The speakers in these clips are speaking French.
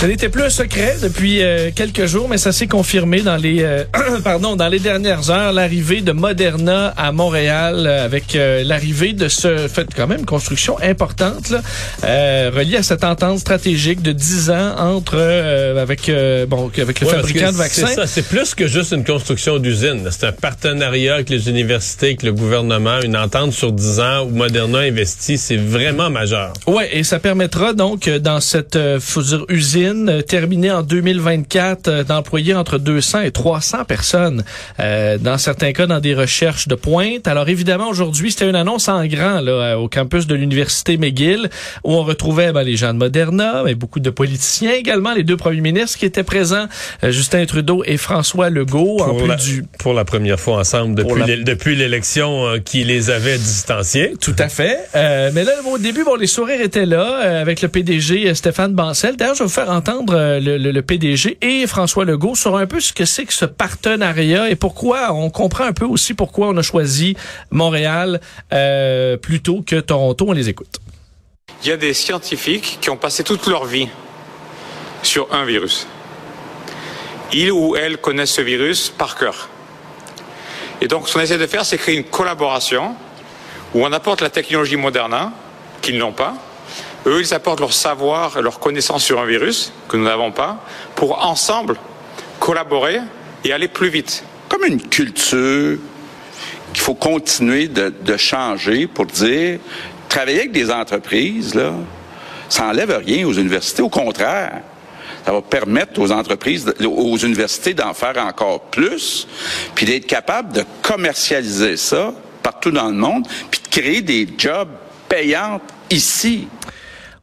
Ce n'était plus un secret depuis euh, quelques jours, mais ça s'est confirmé dans les euh, pardon dans les dernières heures l'arrivée de Moderna à Montréal euh, avec l'arrivée de ce fait quand même construction importante là, reliée à cette entente stratégique de 10 ans entre avec bon avec le Ouais, fabricant de vaccins. C'est ça, c'est plus que juste une construction d'usine. C'est un partenariat avec les universités, avec le gouvernement, une entente sur 10 ans où Moderna investit. C'est vraiment majeur. Ouais, et ça permettra donc euh, dans cette euh, usine euh, terminée en 2024 euh, d'employer entre 200 et 300 personnes. Euh, dans certains cas, dans des recherches de pointe. Alors évidemment, aujourd'hui, c'était une annonce en grand là, euh, au campus de l'université McGill où on retrouvait ben, les gens de Moderna, mais beaucoup de politiciens également, les deux premiers ministres qui étaient présents, euh, Justin Trudeau et François Legault, en Pour plus la, du pour la première fois ensemble depuis l'élection euh, qui les avait distanciés. Tout à fait. Euh, mais là, au début, bon, les sourires étaient là avec le PDG Stéphane Bancel. D'ailleurs, je vais vous faire entendre euh, le, PDG et François Legault sur un peu ce que c'est que ce partenariat et pourquoi on comprend un peu aussi pourquoi on a choisi Montréal euh, plutôt que Toronto. On les écoute. Il y a des scientifiques qui ont passé toute leur vie sur un virus. Ils ou elles connaissent ce virus par cœur. Et donc, ce qu'on essaie de faire, c'est créer une collaboration où on apporte la technologie Moderna, qu'ils n'ont pas. Eux, ils apportent leur savoir et leur connaissance sur un virus que nous n'avons pas, pour ensemble collaborer et aller plus vite. comme une culture qu'il faut continuer de, de changer pour dire travailler avec des entreprises, là, ça n'enlève rien aux universités. Au contraire, ça va permettre aux entreprises, aux universités d'en faire encore plus, puis d'être capable de commercialiser ça partout dans le monde, puis de créer des jobs payants ici.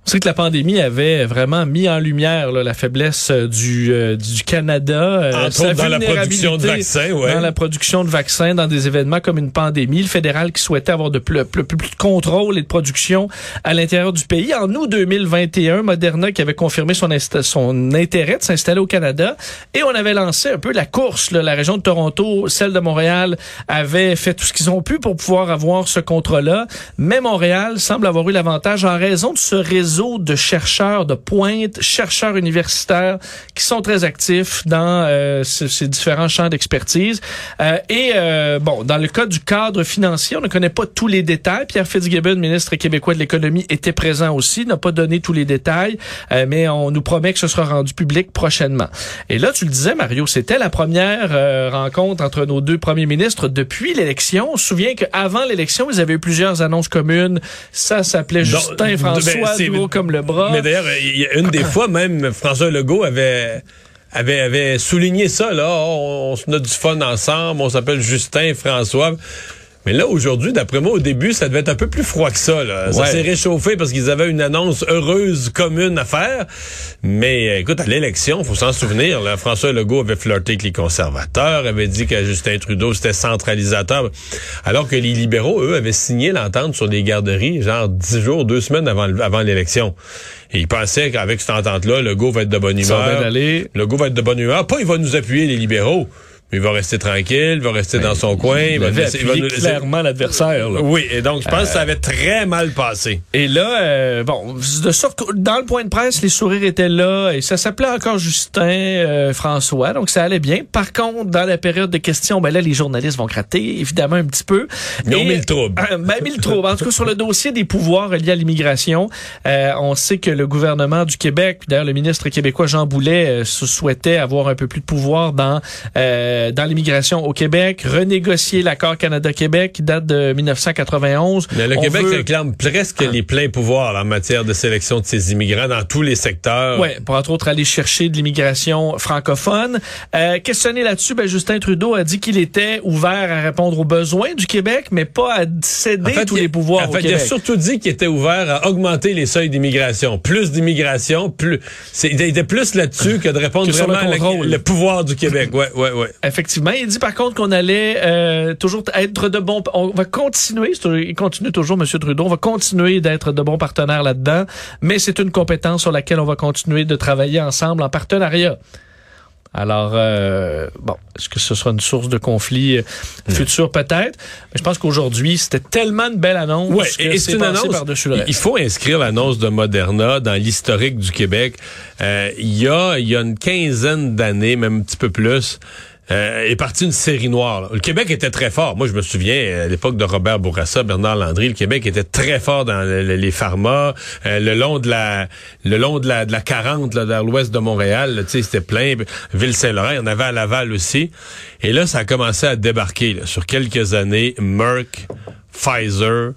On sait que la pandémie avait vraiment mis en lumière là, la faiblesse euh, du, euh, du Canada, euh, Entre sa autres dans la production de vaccins, ouais. dans la production de vaccins, dans des événements comme une pandémie. Le fédéral qui souhaitait avoir de plus, plus, plus de contrôle et de production à l'intérieur du pays. En août 2021, Moderna qui avait confirmé son, son intérêt de s'installer au Canada et on avait lancé un peu la course. là. La région de Toronto, celle de Montréal avait fait tout ce qu'ils ont pu pour pouvoir avoir ce contrat-là. Mais Montréal semble avoir eu l'avantage en raison de ce réseau de chercheurs de pointe, chercheurs universitaires qui sont très actifs dans euh, ce- ces différents champs d'expertise. Euh, et euh, bon, dans le cas du cadre financier, on ne connaît pas tous les détails. Pierre Fitzgibbon, ministre québécois de l'économie, était présent aussi, n'a pas donné tous les détails, euh, mais on nous promet que ce sera rendu public prochainement. Et là, tu le disais, Mario, c'était la première euh, rencontre entre nos deux premiers ministres depuis l'élection. On se souvient qu'avant l'élection, ils avaient eu plusieurs annonces communes. Ça s'appelait Justin ben, François, c'est- comme le bras. Mais d'ailleurs, une des fois, même François Legault avait, avait, avait souligné ça, là. On, on se a du fun ensemble, on s'appelle Justin, François. Mais là, aujourd'hui, d'après moi, au début, ça devait être un peu plus froid que ça. Là. Ça Ouais. s'est réchauffé parce qu'ils avaient une annonce heureuse commune à faire. Mais euh, écoute, à l'élection, faut s'en souvenir. Là, François Legault avait flirté avec les conservateurs, avait dit que Justin Trudeau, c'était centralisateur. Alors que les libéraux, eux, avaient signé l'entente sur les garderies, genre dix jours, deux semaines avant, le- avant l'élection. Et ils pensaient qu'avec cette entente-là, Legault va être de bonne Ça va humeur. Legault va être de bonne humeur. Pas il va nous appuyer, les libéraux. Il va rester tranquille, il va rester dans son coin. Il va laisser- il va appuyé nous laisser- clairement l'adversaire. oui, et donc je pense que ça avait très mal passé. Et là, euh, bon, de sorte que dans le point de presse, les sourires étaient là et ça s'appelait encore Justin euh, François, donc ça allait bien. Par contre, dans la période de questions, ben là, les journalistes vont gratter évidemment un petit peu. Ils ont mis le trouble. euh, ben, mis le trouble. En tout cas, sur le dossier des pouvoirs liés à l'immigration, euh, on sait que le gouvernement du Québec, d'ailleurs le ministre québécois Jean Boulet, euh, se souhaitait avoir un peu plus de pouvoir dans euh, dans l'immigration au Québec, renégocier l'accord Canada-Québec qui date de 1991. Mais le On Québec veut- réclame presque les pleins pouvoirs là, en matière de sélection de ses immigrants dans tous les secteurs. Ouais, pour entre autres aller chercher de l'immigration francophone. Euh, questionné là-dessus, ben, Justin Trudeau a dit qu'il était ouvert à répondre aux besoins du Québec, mais pas à céder En fait, tous il- les pouvoirs en au fait, il a surtout dit qu'il était ouvert à augmenter les seuils d'immigration. Plus d'immigration, plus. Il était plus là-dessus que de répondre Que sur le vraiment à la- le pouvoir du Québec. Ouais, ouais, ouais. Effectivement. Il dit par contre qu'on allait euh, toujours être de bons... On va continuer, il continue toujours, M. Trudeau, on va continuer d'être de bons partenaires là-dedans, mais c'est une compétence sur laquelle on va continuer de travailler ensemble en partenariat. Alors, euh, bon, est-ce que ce sera une source de conflit euh, futur peut-être? Mais je pense qu'aujourd'hui, c'était tellement une belle annonce Ouais, que et c'est une annonce. par-dessus le Il reste. faut inscrire l'annonce de Moderna dans l'historique du Québec. Euh, il y a il y a une quinzaine d'années, même un petit peu plus. Euh, est partie une série noire. Le Québec était très fort. Moi, je me souviens, à l'époque de Robert Bourassa, Bernard Landry, le Québec était très fort dans le- le- les pharma. Euh, le long de la le long de la, de la 40, là, vers l'ouest de Montréal, tu sais, c'était plein. Ville-Saint-Laurent, il y en avait à Laval aussi. Et là, ça a commencé à débarquer sur quelques années. Merck, Pfizer,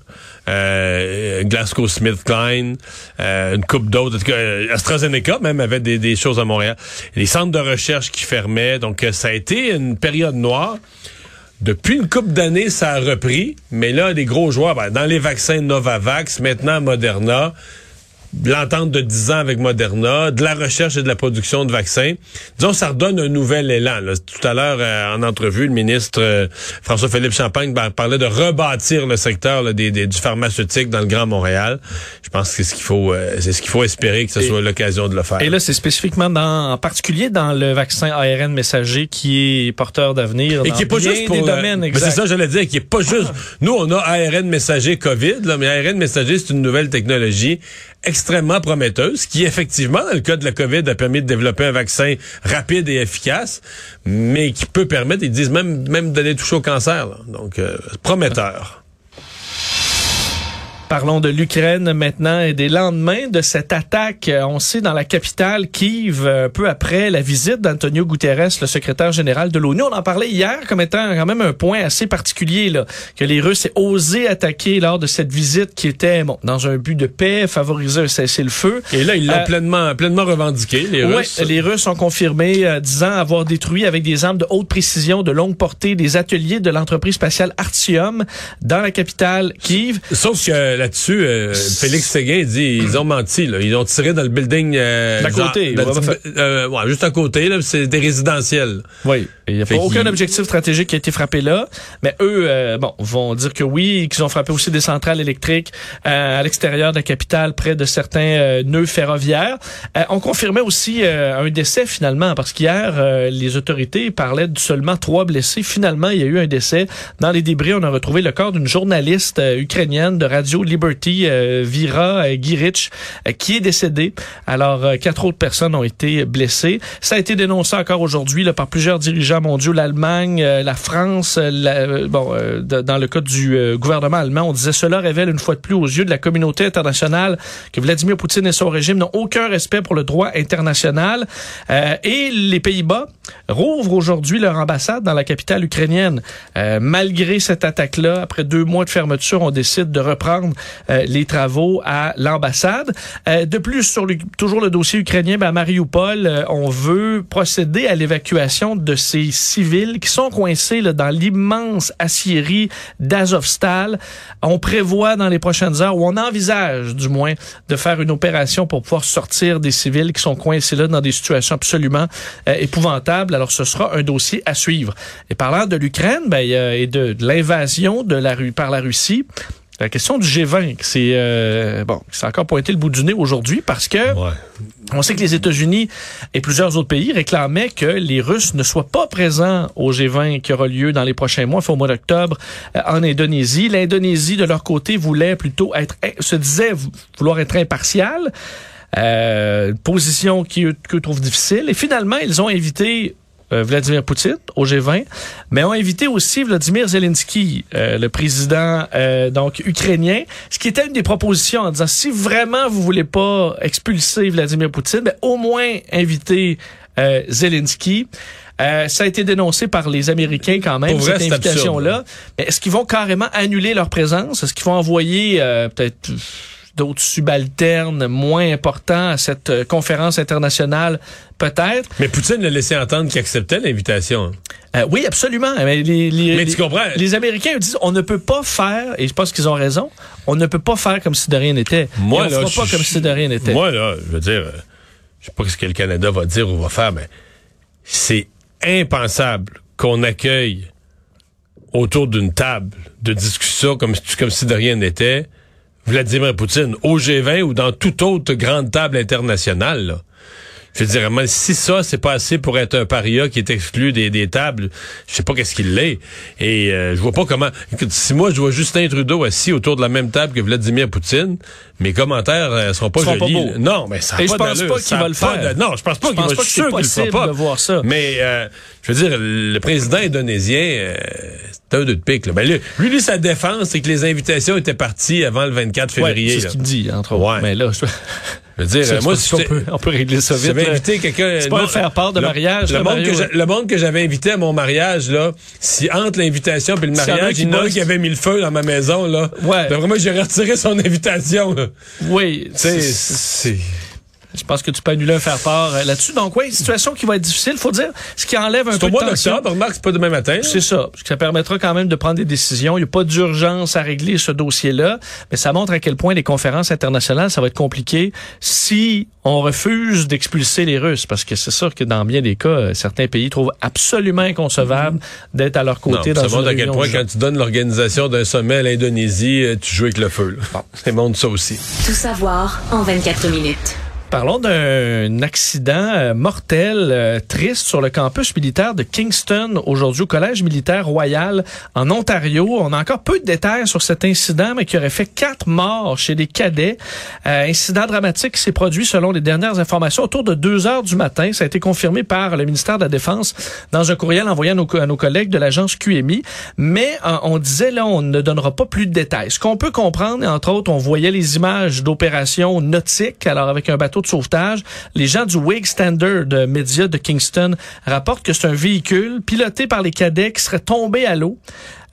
euh, GlaxoSmithKline, euh, une coupe d'autres. Euh, AstraZeneca même avait des, des choses à Montréal. Les centres de recherche qui fermaient. Donc, euh, ça a été une période noire. Depuis une couple d'années, ça a repris. Mais là, des gros joueurs, ben, dans les vaccins Novavax, maintenant Moderna, l'entente de 10 ans avec Moderna, de la recherche et de la production de vaccins. Disons, ça redonne un nouvel élan. là. Tout à l'heure, euh, en entrevue, le ministre euh, François-Philippe Champagne par- parlait de rebâtir le secteur là, des, des- du pharmaceutique dans le Grand Montréal. Je pense que c'est ce qu'il faut, euh, c'est ce qu'il faut espérer que ce soit l'occasion de le faire. Et là, c'est spécifiquement dans, en particulier dans le vaccin ARN messager qui est porteur d'avenir. Et dans qui est pas juste pour euh, domaines, ben, c'est ça j'allais dire qui est pas juste nous on a ARN messager Covid là mais ARN messager c'est une nouvelle technologie extrêmement prometteuse qui effectivement dans le cas de la Covid a permis de développer un vaccin rapide et efficace mais qui peut permettre ils disent même même d'aller toucher au cancer donc euh, prometteur. Parlons de l'Ukraine maintenant et des lendemains de cette attaque. Euh, On sait dans la capitale Kiev, euh, peu après la visite d'Antonio Guterres, le secrétaire général de l'ONU. On en parlait hier comme étant quand même un point assez particulier là, que les Russes aient osé attaquer lors de cette visite qui était bon dans un but de paix, favoriser un cessez-le-feu. Et là ils l'ont Euh, pleinement pleinement revendiqué les Ouais, Russes. les Russes ont confirmé, euh, disant avoir détruit avec des armes de haute précision, de longue portée, des ateliers de l'entreprise spatiale Artium dans la capitale Kiev. Sauf que là-dessus, euh, Félix Séguin dit ils ont menti. Là. Ils ont tiré dans le building euh, D'à côté, dans- ouais, euh, juste à côté. C'est des résidentiels. Oui. Il n'y a pas aucun objectif stratégique qui a été frappé là. Mais eux, euh, bon, vont dire que oui, qu'ils ont frappé aussi des centrales électriques euh, à l'extérieur de la capitale, près de certains euh, nœuds ferroviaires. On confirmait aussi un décès finalement, parce qu'hier, les autorités parlaient de seulement trois blessés. Finalement, il y a eu un décès. Dans les débris, on a retrouvé le corps d'une journaliste ukrainienne de Radio Liberty, Vira Girich, qui est décédée. Alors, quatre autres personnes ont été blessées. Ça a été dénoncé encore aujourd'hui par plusieurs dirigeants mondiaux, l'Allemagne, euh, la France. euh, euh, bon, dans le cas du gouvernement allemand, on disait cela révèle une fois de plus aux yeux de la communauté internationale que Vladimir Poutine et son régime n'ont aucun respect pour le droit international. Et les Pays-Bas rouvrent aujourd'hui leur ambassade dans la capitale ukrainienne. Malgré cette attaque-là, après deux mois de fermeture, on décide de reprendre les travaux à l'ambassade. De plus, sur toujours le dossier ukrainien, ben, à Mariupol, on veut procéder à l'évacuation de ces civils qui sont coincés dans l'immense aciérie d'Azovstal. On prévoit dans les prochaines heures, ou on envisage du moins, de faire une opération pour pouvoir sortir des civils qui sont coincés là dans des situations absolument euh, épouvantables. Alors, ce sera un dossier à suivre. Et parlant de l'Ukraine ben, et de, l'invasion de la par la Russie, la question du G20, c'est euh, bon, c'est encore pointé le bout du nez aujourd'hui parce que Ouais. on sait que les États-Unis et plusieurs autres pays réclamaient que les Russes ne soient pas présents au G20 qui aura lieu dans les prochains mois, enfin au mois d'octobre, euh, en Indonésie. L'Indonésie, de leur côté, voulait plutôt être, se disait vou- vouloir être impartial. Euh, position qui eux, qu'eux trouvent difficile. Et finalement, ils ont invité Vladimir Poutine au G20, mais ont invité aussi Vladimir Zelensky, euh, le président euh, donc ukrainien, ce qui était une des propositions en disant si vraiment vous voulez pas expulser Vladimir Poutine, ben, au moins inviter euh, Zelensky. Euh, ça a été dénoncé par les Américains quand même, vrai, cette invitation-là. Mais est-ce qu'ils vont carrément annuler leur présence? Est-ce qu'ils vont envoyer euh, peut-être d'autres subalternes moins importants à cette euh, conférence internationale? Peut-être. Mais Poutine l'a laissé entendre qu'il acceptait l'invitation. Euh, oui, absolument. Mais, les, les- Mais tu les- comprends? Les Américains disent on ne peut pas faire, et je pense qu'ils ont raison, on ne peut pas faire comme si de rien n'était. Moi, Et on là, fera pas je- comme si de rien n'était. Moi, là, je veux dire, euh, je sais pas ce que le Canada va dire ou va faire, mais c'est impensable qu'on accueille autour d'une table de discussion comme, comme si de rien n'était Vladimir Poutine au G20 ou dans toute autre grande table internationale. là. Je veux dire, si ça, c'est pas assez pour être un paria qui est exclu des, des tables, je sais pas qu'est-ce qu'il l'est. Et euh, je vois pas comment... Écoute, si moi, je vois Justin Trudeau assis autour de la même table que Vladimir Poutine, mes commentaires euh, seront pas jolis. non, mais ça a Et pas je pense pas qu'il va le faire. de- non, je pense pas qu'il va je suis sûr qu'il le fera pas. de voir ça. Mais, euh, je veux dire, le président indonésien, c'est un deux de pique. Là. Ben, lui, lui, sa défense, c'est que les invitations étaient parties avant le 24 Ouais, février. c'est ce qu'il me dit, entre autres. Ouais. Mais là, je... Je veux dire, moi, si j'étais- peut, on peut régler ça vite. j'avais invité quelqu'un. C'est pas un faire-part de le- mariage, Le, là, monde que le monde que j'avais invité à mon mariage, là, si entre l'invitation et le mariage, il y en a un qui avait mis le feu dans ma maison, là. Ouais. ben, vraiment, j'ai retiré son invitation, là. Oui, Tu sais, c'est. Je pense que tu peux annuler un faire-part euh, là-dessus. Donc, oui, situation qui va être difficile. faut dire, ce qui enlève un C'est peu de mois tension. d'octobre, remarque, c'est pas demain matin. C'est ça. Ça permettra quand même de prendre des décisions. Il n'y a pas d'urgence à régler ce dossier-là, mais ça montre à quel point les conférences internationales, ça va être compliqué si on refuse d'expulser les Russes, parce que c'est sûr que dans bien des cas, euh, certains pays trouvent absolument inconcevable d'être à leur Non, côté ça dans une montre à quel point, quand tu donnes l'organisation d'un sommet à l'Indonésie, euh, tu joues avec le feu. là. Ça montre ça aussi. Tout savoir en 24 minutes. Parlons d'un accident euh, mortel, euh, triste sur le campus militaire de Kingston aujourd'hui au Collège militaire royal en Ontario. On a encore peu de détails sur cet incident, mais qui aurait fait quatre morts chez des cadets. Euh, incident dramatique qui s'est produit selon les dernières informations autour de 2 heures du matin. Ça a été confirmé par le ministère de la Défense dans un courriel envoyé à nos, collègues de l'agence QMI. Mais on disait là, on ne donnera pas plus de détails. Ce qu'on peut comprendre, entre autres, on voyait les images d'opérations nautiques, alors avec un bateau de sauvetage. Les gens du Wake Standard de Media de Kingston rapportent que c'est un véhicule piloté par les cadets qui serait tombé à l'eau.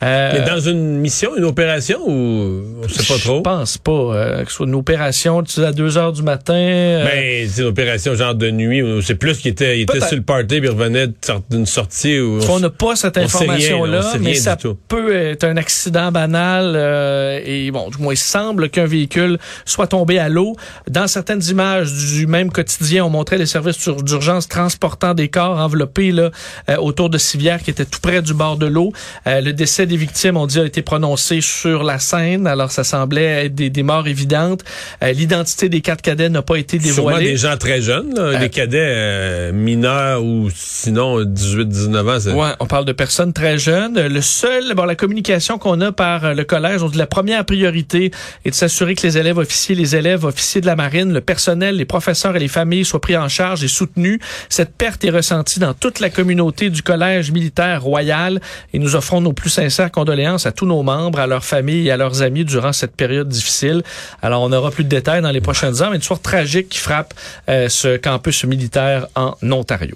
Euh, Mais dans une mission, une opération ou on sait pas trop? Je pense pas euh, que ce soit une opération tu sais, à 2 heures du matin. euh, Ben, c'est une opération genre de nuit c'est plus qu'il était, il était sur le party puis il revenait d'une sortie ou. on n'a pas cette information-là, mais ça peut être un accident banal. euh, et bon, du moins, il semble qu'un véhicule soit tombé à l'eau. Dans certaines images du même quotidien, on montrait les services d'ur- d'urgence transportant des corps enveloppés là, euh, autour de civières qui étaient tout près du bord de l'eau. Le décès des victimes, on dit, a été prononcé sur la scène. Alors, ça semblait être des, des morts évidentes. Euh, L'identité des quatre cadets n'a pas été Sûrement dévoilée. des gens très jeunes, là, des cadets euh, mineurs ou sinon 18-19 ans. Ouais, on parle de personnes très jeunes. Le seul, bon, la communication qu'on a par euh, le collège, on dit la première priorité est de s'assurer que les élèves officiers, les élèves officiers de la marine, le personnel, les professeurs et les familles soient pris en charge et soutenus. Cette perte est ressentie dans toute la communauté du collège militaire royal et nous offrons nos plus sincères condoléances à tous nos membres, à leurs familles et à leurs amis durant cette période difficile. Alors, on n'aura plus de détails dans les prochaines heures, mais une histoire tragique qui frappe euh, ce campus militaire en Ontario.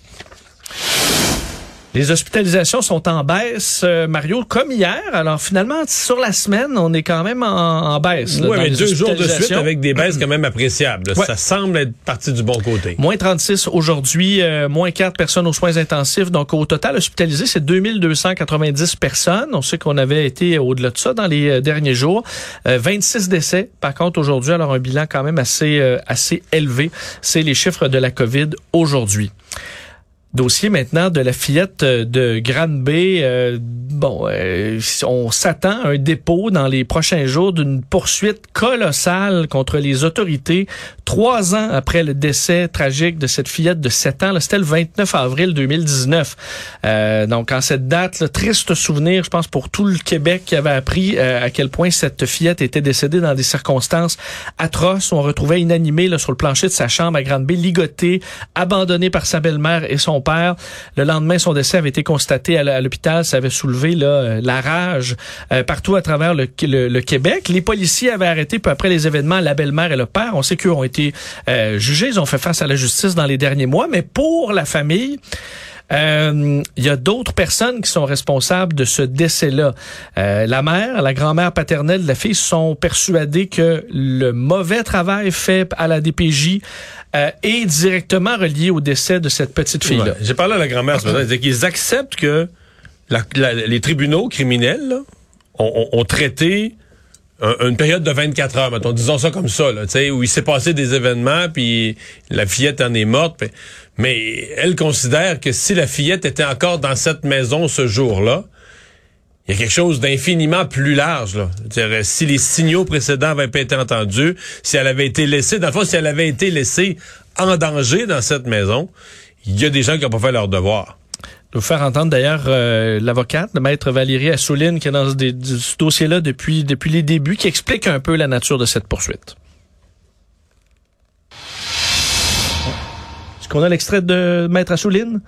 Les hospitalisations sont en baisse, euh, Mario, comme hier. Alors finalement, sur la semaine, on est quand même en, en baisse. dans mais deux jours de suite avec des baisses quand même appréciables. Ouais. Ça semble être parti du bon côté. Moins 36 aujourd'hui, euh, moins 4 personnes aux soins intensifs. Donc au total hospitalisé, c'est 2290 personnes. On sait qu'on avait été au-delà de ça dans les euh, derniers jours. Euh, 26 décès, par contre, aujourd'hui. Alors un bilan quand même assez, euh, assez élevé. C'est les chiffres de la COVID aujourd'hui. Dossier maintenant de la fillette euh, de Granby. Euh, bon, euh, on s'attend à un dépôt dans les prochains jours d'une poursuite colossale contre les autorités. Trois ans après le décès tragique de cette fillette de 7 ans, c'était le 29 avril 2019. Euh, donc, en cette date, le triste souvenir, je pense, pour tout le Québec qui avait appris euh, à quel point cette fillette était décédée dans des circonstances atroces. On retrouvait inanimée là, sur le plancher de sa chambre à Granby, ligotée, abandonnée par sa belle-mère et son Le lendemain, son décès avait été constaté à l'hôpital. Ça avait soulevé euh, la rage euh, partout à travers le, Québec. Les policiers avaient arrêté peu après les événements la belle-mère et le père. On sait qu'eux ont été euh, jugés. Ils ont fait face à la justice dans les derniers mois. Mais pour la famille, il y a d'autres personnes qui sont responsables de ce décès-là. La mère, la grand-mère paternelle la fille sont persuadées que le mauvais travail fait à la DPJ euh, est directement relié au décès de cette petite fille-là. Ouais. J'ai parlé à la grand-mère ce matin. Elle disait qu'ils acceptent que la- la- les tribunaux criminels là, ont, ont- ont traité une période de 24 heures, mettons, disons ça comme ça, là, où il s'est passé des événements, puis la fillette en est morte. mais elle considère que si la fillette était encore dans cette maison ce jour-là, il y a quelque chose d'infiniment plus large. Là. -dire, si les signaux précédents avaient pas été entendus, si elle avait été laissée, dans le fond, si elle avait été laissée en danger dans cette maison, il y a des gens qui n'ont pas fait leur devoir nous faire entendre d'ailleurs euh, l'avocate, le maître Valérie Assouline, qui est dans ce dossier-là depuis, depuis les débuts, qui explique un peu la nature de cette poursuite. Est-ce qu'on a l'extrait de maître Assouline?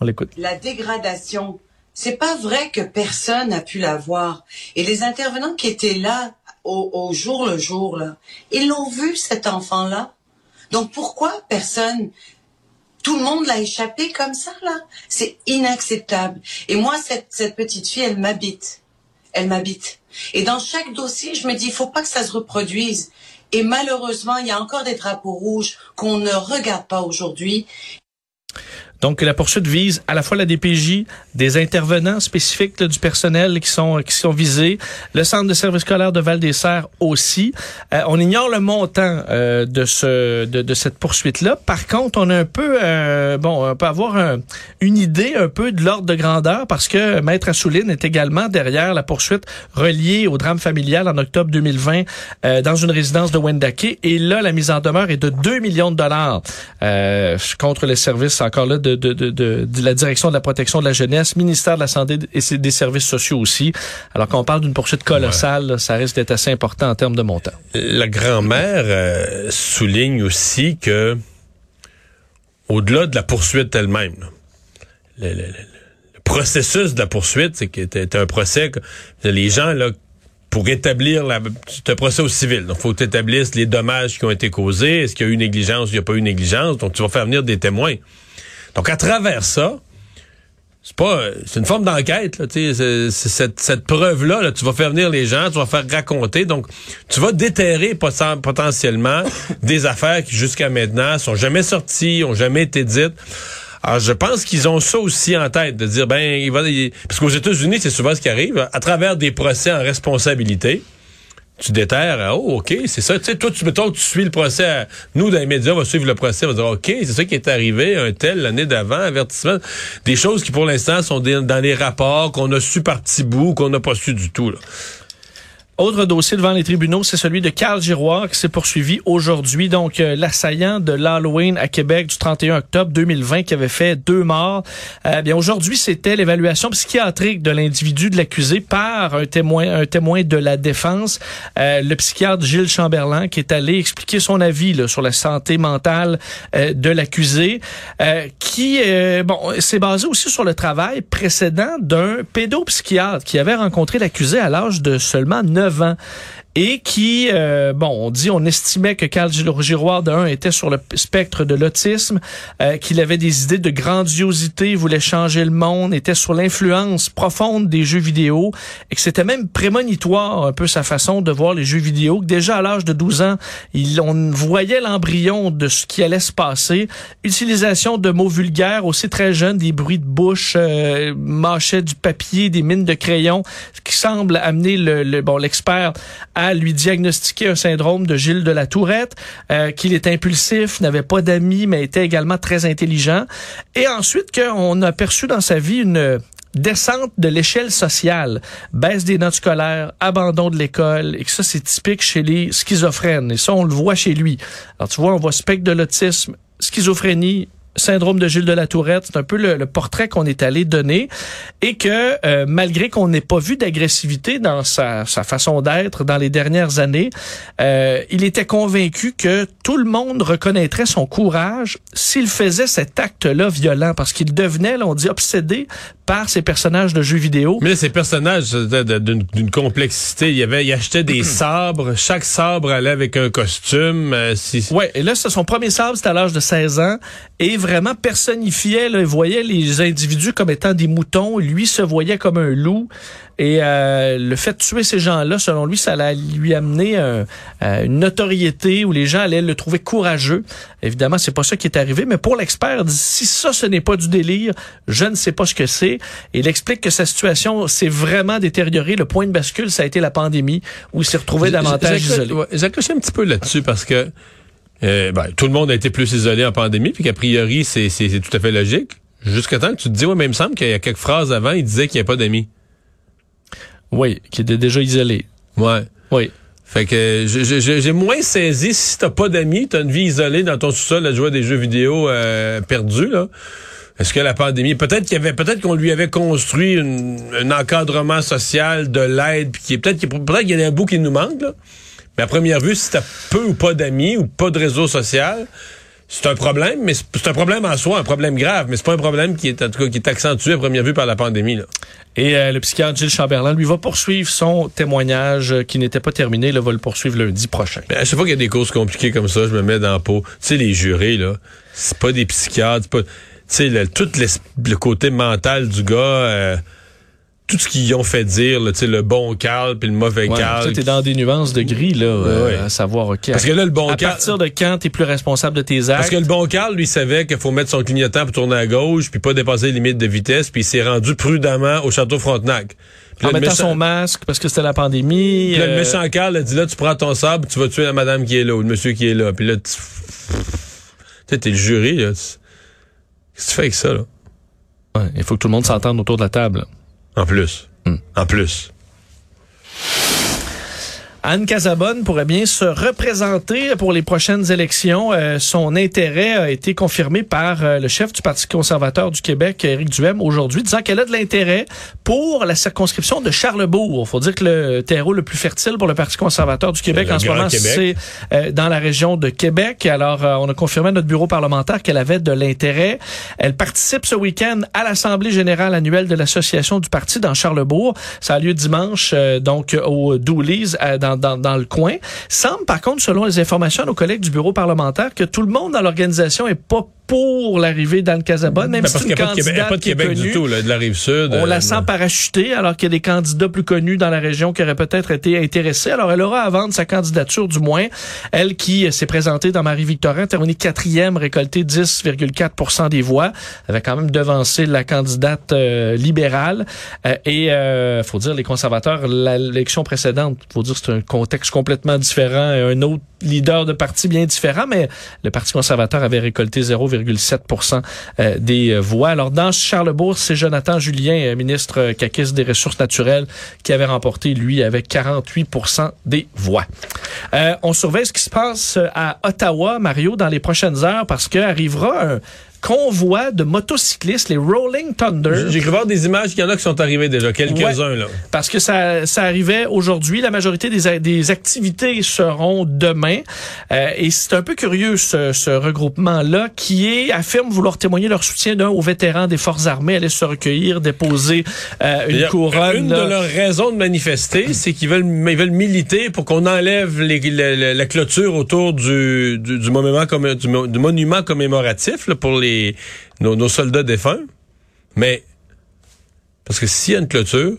On l'écoute. La dégradation, c'est pas vrai que personne n'a pu la voir. Et les intervenants qui étaient là au, au jour le jour, là, ils l'ont vu, cet enfant-là. Donc pourquoi personne tout le monde l'a échappé comme ça, là? C'est inacceptable. Et moi, cette, cette petite fille, elle m'habite. Elle m'habite. Et dans chaque dossier, je me dis, il faut pas que ça se reproduise. Et malheureusement, il y a encore des drapeaux rouges qu'on ne regarde pas aujourd'hui. Donc la poursuite vise à la fois la DPJ, des intervenants spécifiques du personnel qui sont qui sont visés, le centre de service scolaire de Val-des-Serres aussi. Euh, on ignore le montant euh, de ce de, cette poursuite là. Par contre, on a un peu euh, bon, on peut avoir une idée un peu de l'ordre de grandeur parce que maître Assouline est également derrière la poursuite reliée au drame familial en octobre 2020 dans une résidence de Wendake et là la mise en demeure est de 2 millions de dollars contre les services encore là de de, de, de, la direction de la protection de la jeunesse, ministère de la santé et des services sociaux aussi. Alors qu'on parle d'une poursuite colossale, ça risque d'être assez important en termes de montant. La grand-mère euh, souligne aussi que au-delà de la poursuite elle-même, le, processus de la poursuite, c'est que c'était un procès que les gens là pour établir la, c'est un procès au civil. Donc, faut établir les dommages qui ont été causés. Est-ce qu'il y a eu négligence? Ou il n'y a pas eu négligence? Donc, tu vas faire venir des témoins. Donc, à travers ça, c'est pas, c'est une forme d'enquête, là, tu cette, cette preuve-là, là, tu vas faire venir les gens, tu vas faire raconter, donc tu vas déterrer potentiellement des affaires qui jusqu'à maintenant sont jamais sorties, ont jamais été dites. Alors, je pense qu'ils ont ça aussi en tête, de dire, ben, il va, parce qu'aux États-Unis, c'est souvent ce qui arrive, à travers des procès en responsabilité tu déterres, ah, oh, OK, c'est ça. Tu sais, toi, tu, mettons tu suis le procès. nous, dans les médias, on va suivre le procès, on va dire, OK, c'est ça qui est arrivé, un tel l'année d'avant, avertissement. Des choses qui, pour l'instant, sont dans les rapports, qu'on a su par petit bout, qu'on n'a pas su du tout. Autre dossier devant les tribunaux, c'est celui de Carl Giroir qui s'est poursuivi aujourd'hui. Donc, euh, l'assaillant de l'Halloween à Québec du 31 octobre 2020 qui avait fait deux morts. Euh, bien, aujourd'hui, c'était l'évaluation psychiatrique de l'individu de l'accusé par un témoin, un témoin de la défense, euh, le psychiatre Gilles Chamberlain, qui est allé expliquer son avis là, sur la santé mentale euh, de l'accusé, qui, bon, s'est basé aussi sur le travail précédent d'un pédopsychiatre qui avait rencontré l'accusé à l'âge de seulement 9 9 et qui, euh, bon, on dit, on estimait que Carl Giroir de 1 était sur le spectre de l'autisme, euh, qu'il avait des idées de grandiosité, voulait changer le monde, était sur l'influence profonde des jeux vidéo et que c'était même prémonitoire un peu sa façon de voir les jeux vidéo, que déjà à l'âge de 12 ans, il, on voyait l'embryon de ce qui allait se passer. Utilisation de mots vulgaires aussi très jeunes, des bruits de bouche, euh, mâchait du papier, des mines de crayon, qui semble amener le, le bon l'expert à lui diagnostiquer un syndrome de Gilles de la Tourette, euh, qu'il est impulsif, n'avait pas d'amis, mais était également très intelligent. Et ensuite qu'on a perçu dans sa vie une descente de l'échelle sociale, baisse des notes scolaires, abandon de l'école, et que ça, c'est typique chez les schizophrènes. Et ça, on le voit chez lui. Alors, tu vois, on voit spectre de l'autisme, schizophrénie, syndrome de Gilles de la Tourette, c'est un peu le, portrait qu'on est allé donner et que euh, malgré qu'on n'ait pas vu d'agressivité dans sa, sa façon d'être dans les dernières années, euh, il était convaincu que tout le monde reconnaîtrait son courage s'il faisait cet acte-là violent parce qu'il devenait, là, on dit, obsédé par ces personnages de jeux vidéo. Mais ces personnages d'une complexité, il y avait, il achetait des sabres, chaque sabre allait avec un costume. Euh, ouais, et là, son premier sabre, c'était à l'âge de 16 ans et vraiment personnifiait, là, il voyait les individus comme étant des moutons, lui se voyait comme un loup. Et euh, le fait de tuer ces gens-là, selon lui, ça allait lui amener un- euh, une notoriété où les gens allaient le trouver courageux. Évidemment, c'est pas ça qui est arrivé, mais pour l'expert, dit, si ça, ce n'est pas du délire, je ne sais pas ce que c'est. Et il explique que sa situation s'est vraiment détériorée. Le point de bascule, ça a été la pandémie, où il s'est retrouvé davantage isolé. ouais, J'accroche un petit peu là-dessus parce que euh, ben, tout le monde a été plus isolé en pandémie, puis qu'a priori, c'est tout à fait logique. Jusqu'à temps que tu te dis, ouais, mais il me semble qu'il y a quelques phrases avant, il disait qu'il n'y a pas d'amis. Oui, qui était déjà isolé. Ouais. Oui. Fait que j'ai moins saisi si t'as pas d'amis, t'as une vie isolée dans ton sous-sol à jouer à des jeux vidéo euh, perdus, là. Est-ce que la pandémie, peut-être qu'il y avait, peut-être qu'on lui avait construit une- un encadrement social de l'aide, puis est- peut-être qu'il peut-être qu'il y a un bout qui nous manque, là. Mais à première vue, si t'as peu ou pas d'amis ou pas de réseau social, c'est un problème, mais c'est un problème en soi, un problème grave, mais c'est pas un problème qui est en tout cas qui est accentué à première vue par la pandémie. Là. Et euh, le psychiatre Gilles Chamberlain, lui, va poursuivre son témoignage euh, qui n'était pas terminé. Il va le poursuivre lundi prochain. Mais à chaque fois qu'il y a des causes compliquées comme ça, je me mets dans la peau. Tu sais, les jurés, là, c'est pas des psychiatres, c'est pas. Tu sais, le, tout le côté mental du gars, euh, tout ce qu'ils ont fait dire, là, tu sais, le bon Carl puis le mauvais Ouais, ça, t'es dans des nuances de gris, là, euh, Ouais, à savoir, OK. Parce que là, le bon à Carl. partir de quand t'es plus responsable de tes actes? Parce que le bon Carl, lui, savait qu'il faut mettre son clignotant pour tourner à gauche, puis pas dépasser les limites de vitesse, puis il s'est rendu prudemment au château Frontenac. Puis en là, mettant méchant- son masque, parce que c'était la pandémie. Puis là, le euh, méchant Carl a dit là, tu prends ton sabre, tu vas tuer la madame qui est là, ou le monsieur qui est là. Puis là, tu tu sais, t'es le jury, là. Tu- Qu'est-ce que tu fais avec ça, là? ouais, il faut que tout le monde s'entende autour de la table. En plus. Hmm. En plus. Anne Casabonne pourrait bien se représenter pour les prochaines élections. Euh, son intérêt a été confirmé par euh, le chef du Parti conservateur du Québec, Éric Duhem, aujourd'hui, disant qu'elle a de l'intérêt pour la circonscription de Charlebourg. faut dire que le terreau le plus fertile pour le Parti conservateur du Québec en ce moment, c'est euh, dans la région de Québec. Alors, on a confirmé à notre bureau parlementaire qu'elle avait de l'intérêt. Elle participe ce week-end à l'Assemblée générale annuelle de l'Association du Parti dans Charlebourg. Ça a lieu dimanche, donc au Doolies, euh, dans, dans, dans le coin. Semble, par contre, selon les informations de nos collègues du bureau parlementaire, que tout le monde dans l'organisation est pas pour l'arrivée d'Anne Casabonne, même Ben, si c'est une pas de Québec, candidate pas de Québec du tout, là, de la rive sud. On euh, la sent parachuter alors qu'il y a des candidats plus connus dans la région qui auraient peut-être été intéressés. Alors elle aura à vendre sa candidature du moins. Elle qui euh, s'est présentée dans Marie-Victorin, terminée quatrième, récolté 10,4% des voix, avait quand même devancé la candidate euh, libérale. Euh, et euh, faut dire les conservateurs, l'élection précédente, faut dire c'est un contexte complètement différent, et un autre leader de parti bien différent, mais le Parti conservateur avait récolté 0,7 euh, des euh, voix. Alors, dans Charlebourg, c'est Jonathan Julien, euh, ministre caquiste des Ressources naturelles, qui avait remporté, lui, avec 48% des voix. Euh, on surveille ce qui se passe à Ottawa, Mario, dans les prochaines heures, parce que arrivera un convoi de motocyclistes, les Rolling Thunder. J'ai cru voir des images qu'il y en a qui sont arrivés déjà, quelques-uns, là. Parce que ça, ça arrivait aujourd'hui. La majorité des, des activités seront demain. Euh, et c'est un peu curieux, ce, ce regroupement-là, qui est, affirme vouloir témoigner leur soutien d'un aux vétérans des forces armées, aller se recueillir, déposer euh, une couronne. Une là. de leurs raisons de manifester, c'est qu'ils veulent, ils veulent militer pour qu'on enlève les- la, la- la clôture autour du, du, du monument, commé- du, du monument commémoratif là, pour les, nos, nos soldats défunts. Mais, parce que s'il y a une clôture,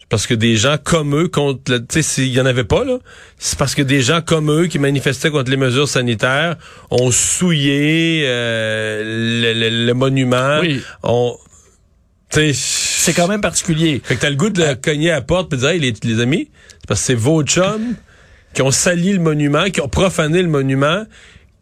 c'est parce que des gens comme eux contre, tu sais, s'il y en avait pas là, c'est parce que des gens comme eux qui manifestaient contre les mesures sanitaires ont souillé euh, le, le- le monument, Oui. ont, C'est quand même particulier. fait que t'as le goût de le cogner à la porte et de dire, hey, les, les amis, c'est parce que c'est vos chums qui ont sali le monument, qui ont profané le monument,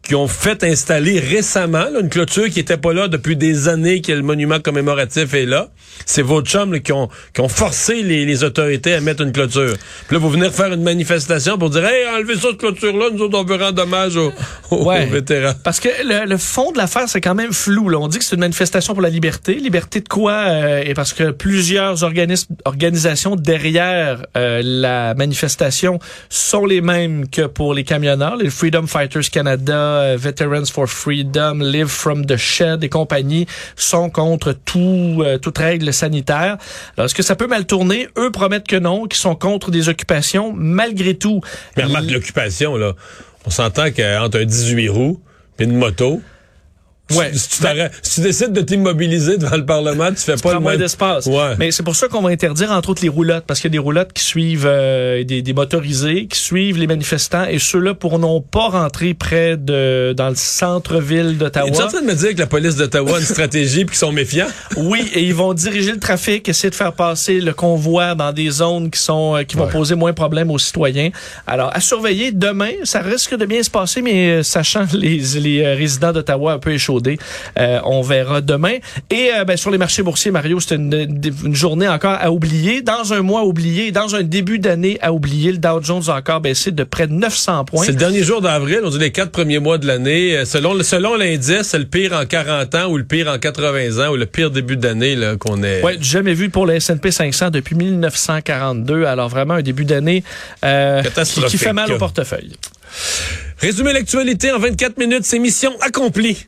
qui ont fait installer récemment là, une clôture qui était pas là depuis des années que le monument commémoratif est là. C'est vos chums là, qui, ont, qui ont forcé les, les autorités à mettre une clôture. Puis là, vous venez faire une manifestation pour dire, hey, enlevez ça, cette clôture-là, nous autres, on veut rendre hommage aux, aux Ouais. vétérans. Parce que le, le fond de l'affaire, c'est quand même flou. Là. On dit que c'est une manifestation pour la liberté. Liberté de quoi? Euh, et parce que plusieurs organismes, organisations derrière euh, la manifestation sont les mêmes que pour les camionneurs. Les Freedom Fighters Canada, euh, Veterans for Freedom, Live from the Shed et compagnie sont contre tout, euh, toute règle sanitaire. Alors, est-ce que ça peut mal tourner? Eux promettent que non, qu'ils sont contre des occupations. Malgré tout, Mais remarque l'occupation, là. On s'entend qu'entre un 18 roues et une moto, Ouais. Si tu, si tu décides de t'immobiliser devant le Parlement, tu fais pas prend le moins même... d'espace. Ouais. Mais c'est pour ça qu'on va interdire entre autres les roulottes parce qu'il y a des roulottes qui suivent euh, des, des motorisés qui suivent les manifestants et ceux-là pourront pas rentrer près de dans le centre-ville d'Ottawa. en train de me dire que la police d'Ottawa a une stratégie puis qu'ils sont méfiants? Oui, et ils vont diriger le trafic, essayer de faire passer le convoi dans des zones qui sont euh, qui vont Ouais. poser moins de problèmes aux citoyens. Alors à surveiller demain, ça risque de bien se passer, mais euh, sachant les, les euh, résidents d'Ottawa un peu échaudés, euh, on verra demain. Et euh, ben, sur les marchés boursiers, Mario, c'était une, une journée encore à oublier, dans un mois oublié, dans un début d'année à oublier. Le Dow Jones a encore baissé de près de 900 points. C'est le dernier jour d'avril, on dit les quatre premiers mois de l'année. Euh, Selon, l'indice, c'est le pire en 40 ans ou le pire en 80 ans ou le pire début d'année là, qu'on ait. Ouais, jamais vu pour le S&P 500 depuis 1942. Alors vraiment un début d'année euh, qui, qui fait mal au portefeuille. Résumer l'actualité en 24 minutes, c'est mission accomplie.